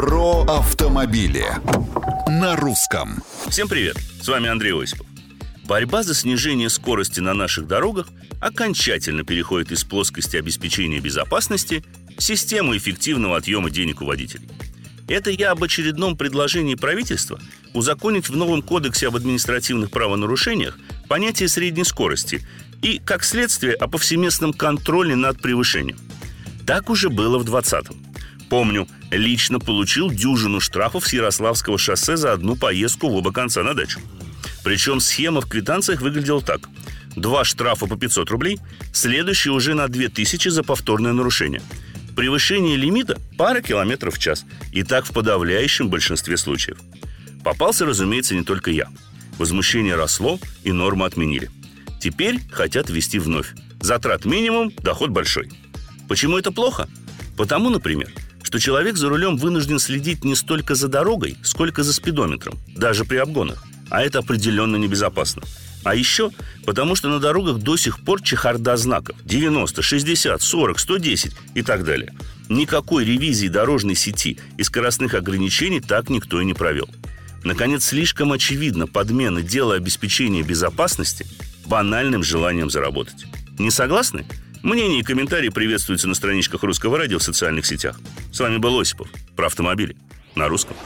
Про автомобили на русском. Всем привет! С вами Андрей Осипов. Борьба за снижение скорости на наших дорогах окончательно переходит из плоскости обеспечения безопасности в систему эффективного отъема денег у водителей. Это я об очередном предложении правительства узаконить в новом кодексе об административных правонарушениях понятие средней скорости и, как следствие, о повсеместном контроле над превышением. Так уже было в 20-м. Помню, лично получил дюжину штрафов с Ярославского шоссе за одну поездку в оба конца на дачу. Причем схема в квитанциях выглядела так. Два штрафа по 500 рублей, следующий уже на 2000 за повторное нарушение. Превышение лимита – пара километров в час. И так в подавляющем большинстве случаев. Попался, разумеется, не только я. Возмущение росло, и норму отменили. Теперь хотят ввести вновь. Затрат минимум, доход большой. Почему это плохо? Потому, например, что человек за рулем вынужден следить не столько за дорогой, сколько за спидометром, даже при обгонах. А это определенно небезопасно. А еще потому, что на дорогах до сих пор чехарда знаков 90, 60, 40, 110 и так далее. Никакой ревизии дорожной сети и скоростных ограничений так никто и не провел. Наконец, слишком очевидно подмена дела обеспечения безопасности банальным желанием заработать. Не согласны? Мнения и комментарии приветствуются на страничках Русского радио в социальных сетях. С вами был Осипов про автомобили на русском.